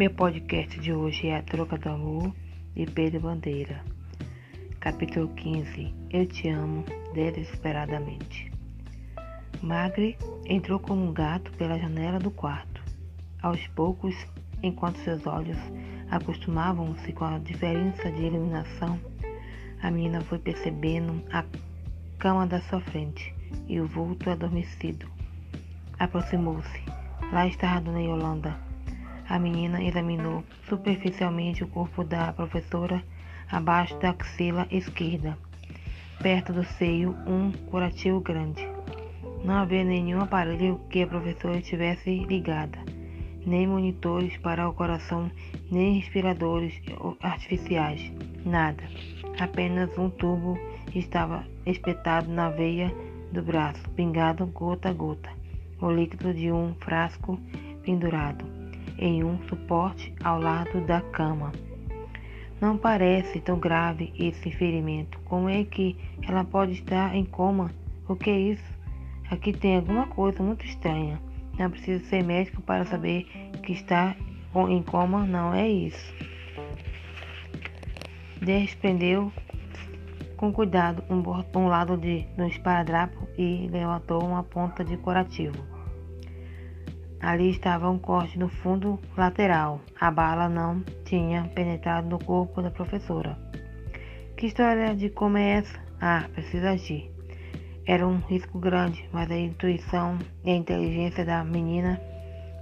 Meu podcast de hoje é A Troca do Amor de Pedro Bandeira. Capítulo 15 Eu te amo desesperadamente. Magre entrou como um gato pela janela do quarto. Aos poucos, enquanto seus olhos acostumavam-se com a diferença de iluminação, a menina foi percebendo a cama da sua frente e o vulto adormecido. Aproximou-se. Lá estava Dona Yolanda a menina examinou superficialmente o corpo da professora abaixo da axila esquerda. Perto do seio, um curativo grande. Não havia nenhum aparelho que a professora estivesse ligada, nem monitores para o coração, nem respiradores artificiais, nada. Apenas um tubo estava espetado na veia do braço, pingado gota a gota, o líquido de um frasco pendurado em um suporte ao lado da cama. Não parece tão grave esse ferimento. Como é que ela pode estar em coma? O que é isso? Aqui tem alguma coisa muito estranha. Não precisa ser médico para saber que está em coma. Não é isso. Desprendeu com cuidado um, um lado de, do esparadrapo e levantou uma ponta de curativo. Ali estava um corte no fundo lateral. A bala não tinha penetrado no corpo da professora. Que história de como é essa? Ah, precisa agir. Era um risco grande, mas a intuição e a inteligência da menina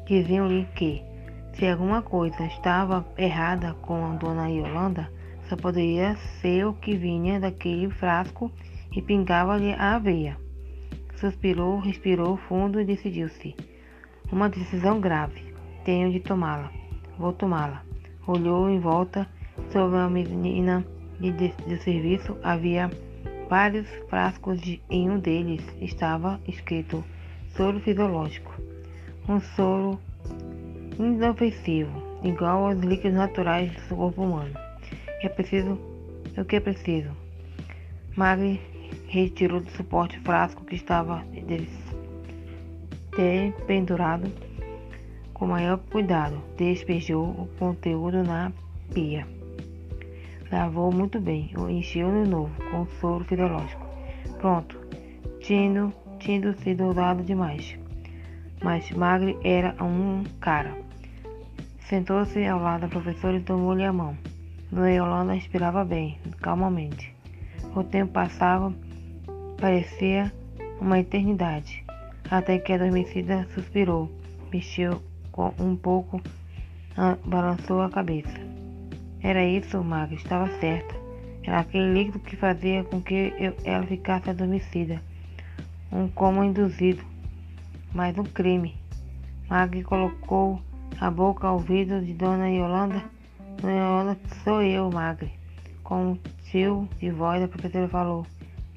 diziam-lhe que, se alguma coisa estava errada com a dona Yolanda, só poderia ser o que vinha daquele frasco e pingava-lhe a aveia. Suspirou, respirou fundo e decidiu-se. Uma decisão grave. Tenho de tomá-la. Vou tomá-la. Olhou em volta sobre a menina de, de, de serviço. Havia vários frascos de, em um deles estava escrito soro fisiológico. Um soro inofensivo, igual aos líquidos naturais do corpo humano. É preciso. O que é preciso? Magri retirou do suporte frasco que estava ter pendurado com maior cuidado. Despejou o conteúdo na pia. Lavou muito bem, o encheu de novo com soro fisiológico. Pronto, tinha, tinha sido usado demais. Mas Magre era um cara. Sentou-se ao lado da professora e tomou-lhe a mão. Dona Yolanda respirava bem, calmamente. O tempo passava, parecia uma eternidade até que adormecida suspirou, mexeu um pouco, balançou a cabeça. Era isso, Maga, estava certa. Era aquele líquido que fazia com que eu, ela ficasse adormecida. Um coma induzido, mais um crime. Mag colocou a boca ao ouvido de Dona Yolanda. Dona Yolanda, sou eu, Magre. Com um tio de voz, a professora falou: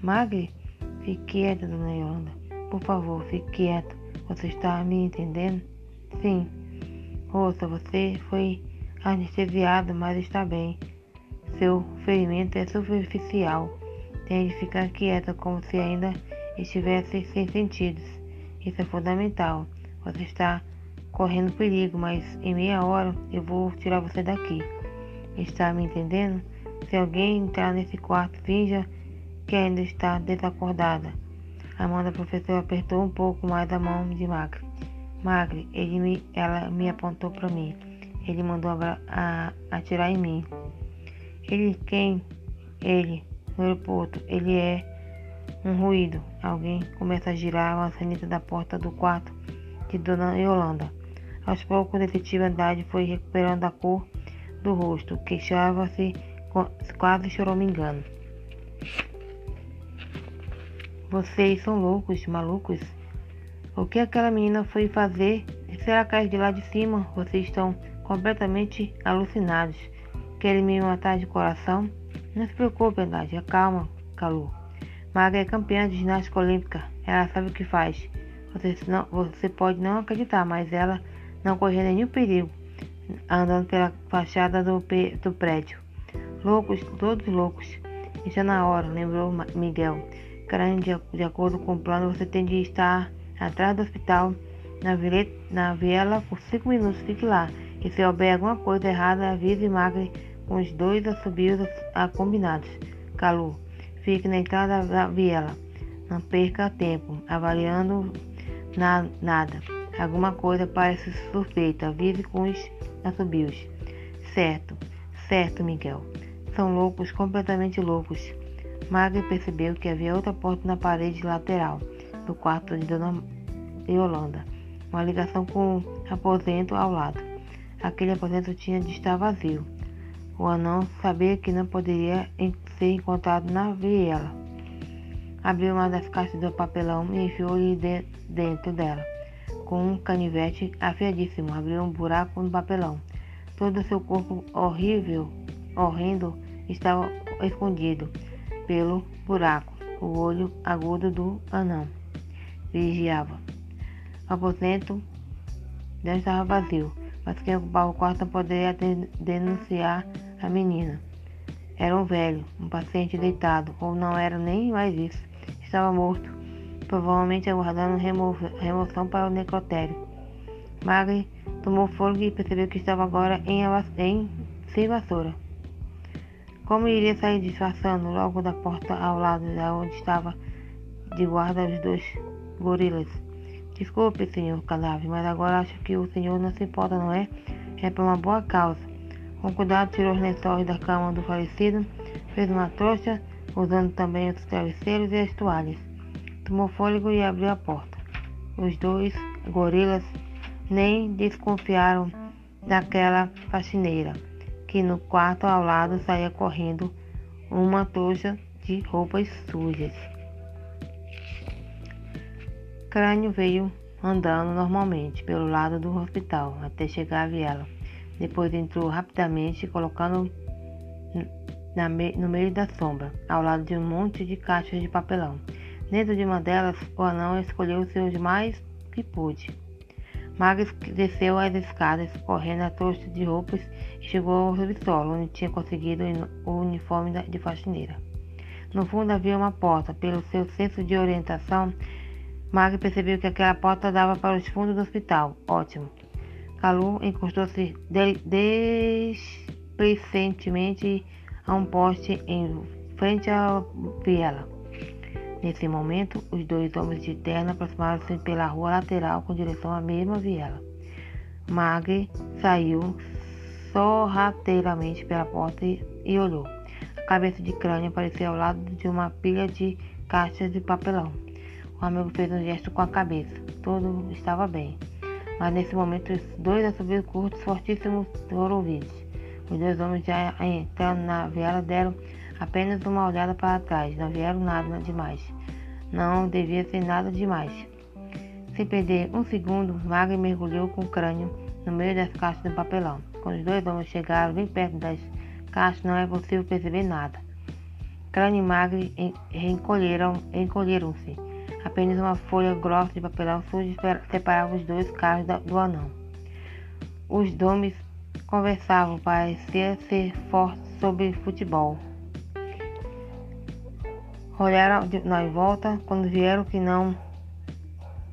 Magre, fique quieta, Dona Yolanda. Por favor, fique quieto. Você está me entendendo? Sim. Ouça, você foi anestesiado, mas está bem. Seu ferimento é superficial. Tem de ficar quieta como se ainda estivesse sem sentidos. Isso é fundamental. Você está correndo perigo, mas em meia hora eu vou tirar você daqui. Está me entendendo? Se alguém entrar nesse quarto, finja que ainda está desacordada. A mão da professora apertou um pouco mais a mão de Magre. Magre, ele me, ela me apontou para mim. Ele mandou atirar em mim. Ele quem? Ele, no aeroporto. Ele é um ruído. Alguém começa a girar a maçaneta da porta do quarto de Dona Yolanda. Aos poucos, o detetive Andrade foi recuperando a cor do rosto. Queixava-se, quase chorou me engano. Vocês são loucos, malucos. O que aquela menina foi fazer? Se ela cair de lá de cima, vocês estão completamente alucinados. Querem me matar de coração? Não se preocupe, Andrade. Calma, Calu. Maga é campeã de ginástica olímpica. Ela sabe o que faz. Você, não, você pode não acreditar, mas ela não correu nenhum perigo andando pela fachada do, do prédio. Loucos, todos loucos. Está na hora, lembrou Miguel de, de acordo com o plano, você tem de estar atrás do hospital na, na viela por cinco minutos. Fique lá. E se houver alguma coisa errada, avise Magre com os dois assobios a combinados. Calu, fique na entrada da viela. Não perca tempo avaliando na, nada. Alguma coisa parece suspeita. Avise com os assobios. Certo, certo, Miguel. São loucos, completamente loucos. Magre percebeu que havia outra porta na parede lateral do quarto de Dona Yolanda, uma ligação com o aposento ao lado. Aquele aposento tinha de estar vazio. O anão sabia que não poderia ser encontrado na viela. Abriu uma das caixas do papelão e enfiou-lhe de dentro dela. Com um canivete afiadíssimo, abriu um buraco no papelão. Todo o seu corpo horrível, horrendo, estava escondido pelo buraco. O olho agudo do anão vigiava. O aposento não estava vazio, mas quem ocupava o quarto poderia denunciar a menina. Era um velho, um paciente deitado, ou não era nem mais isso. Estava morto, provavelmente aguardando remo remoção para o necrotério. Magri tomou fôlego e percebeu que estava agora em, em sem vassoura. Como iria sair disfarçando logo da porta ao lado de onde estava de guarda os dois gorilas? Desculpe, senhor cadáver, mas agora acho que o senhor não se importa, não é? É por uma boa causa. Com cuidado, tirou os lençóis da cama do falecido, fez uma trouxa, usando também os travesseiros e as toalhas. Tomou fôlego e abriu a porta. Os dois gorilas nem desconfiaram daquela faxineira, que no quarto ao lado saía correndo uma trouxa de roupas sujas. Crânio veio andando normalmente pelo lado do hospital até chegar à viela. Depois entrou rapidamente, colocando me no meio da sombra, ao lado de um monte de caixas de papelão. Dentro de uma delas, o anão escolheu os seus mais que pôde. Magus desceu as escadas, correndo a trouxa de roupas e chegou ao subsolo, onde tinha conseguido o uniforme de faxineira. No fundo havia uma porta. Pelo seu senso de orientação, Mag percebeu que aquela porta dava para os fundos do hospital. Ótimo. Calu encostou-se desprecentemente a um poste em frente à viela. Nesse momento, os dois homens de terno aproximaram-se pela rua lateral com direção à mesma viela. Magre saiu sorrateiramente pela porta e, e olhou. A cabeça de crânio apareceu ao lado de uma pilha de caixas de papelão. O amigo fez um gesto com a cabeça. Tudo estava bem. Mas nesse momento, dois assobios curtos, fortíssimos, foram ouvidos. Os dois homens já entrando na vela deram apenas uma olhada para trás. Não vieram nada demais. Não devia ser nada demais. Sem perder um segundo, Magre mergulhou com o crânio no meio das caixas de papelão. Quando os dois homens chegaram bem perto das caixas, não é possível perceber nada. Crânio e Magre encolheram-se. encolheram Apenas uma folha grossa de papelão sujo separava os dois carros do anão. Os domes conversavam, parecia ser forte sobre futebol. Olharam na volta, quando vieram que não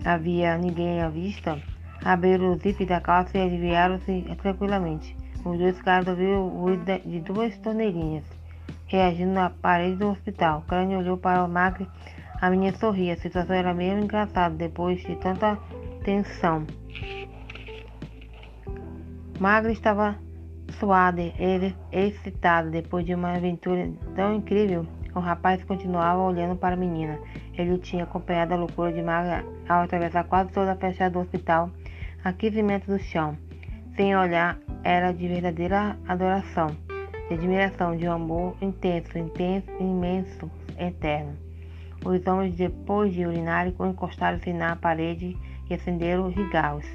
havia ninguém à vista, abriram o zip da calça e aliviaram-se tranquilamente. Os dois caras ouviram o ruído de duas torneirinhas, reagindo na parede do hospital. Crânio olhou para o Macri a menina sorria. A situação era mesmo engraçada depois de tanta tensão. Magra estava suada e excitada depois de uma aventura tão incrível. O rapaz continuava olhando para a menina. Ele tinha acompanhado a loucura de Magra ao atravessar quase toda a fachada do hospital a 15 metros do chão. Sem olhar, era de verdadeira adoração, de admiração, de um amor intenso, intenso, imenso, eterno. Os homens, depois de urinarem, encostaram-se na parede e acenderam os cigarros.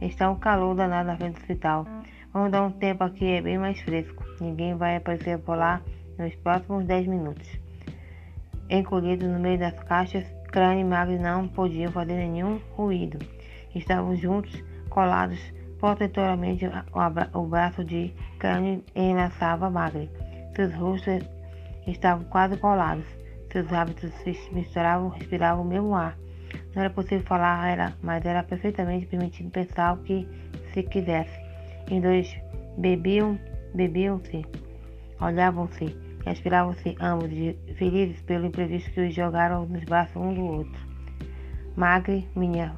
Está um calor danado na frente do hospital. Vamos dar um tempo aqui, é bem mais fresco. Ninguém vai aparecer por lá nos próximos dez minutos. Encolhidos no meio das caixas, Crânio e Magre não podiam fazer nenhum ruído. Estavam juntos, colados protetoramente. O braço de Crânio enlaçava Magre. Seus rostos estavam quase colados. Seus hábitos se misturavam, respiravam o mesmo ar. Não era possível falar, era, mas era perfeitamente permitido pensar o que se quisesse. Os dois bebiam, bebiam-se, olhavam-se Respiravam-se ambos, felizes pelo imprevisto que os jogaram nos braços um do outro. Magre, minha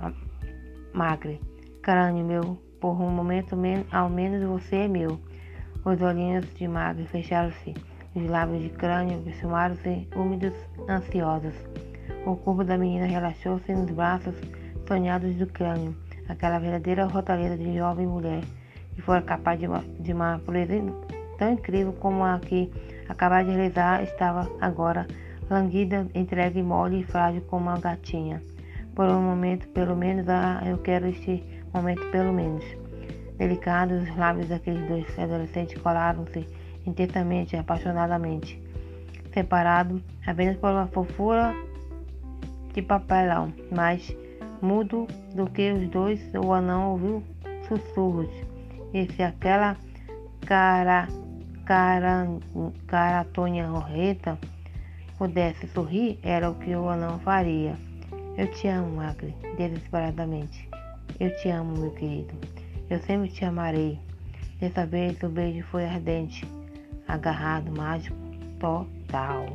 magre, crânio meu, por um momento ao menos você é meu. Os olhinhos de Magre fecharam-se, os lábios de crânio perfumaram-se úmidos, ansiosos. O corpo da menina relaxou-se nos braços sonhados do crânio, aquela verdadeira rotaleza de jovem mulher, que fora capaz de uma, de uma pureza tão incrível como a que acabara de realizar, estava agora languida, entregue, mole e frágil como uma gatinha. Por um momento, pelo menos, ah, eu quero este momento, pelo menos. Delicados, os lábios daqueles dois adolescentes colaram-se intensamente, apaixonadamente, separados apenas por uma fofura de papelão, mais mudo do que os dois, o anão ouviu sussurros. E se aquela cara cara, cara Tonha Rorreta pudesse sorrir, era o que o anão faria. Eu te amo, Magre, desesperadamente. Eu te amo, meu querido. Eu sempre te amarei. Dessa vez o beijo foi ardente, agarrado, mágico, total.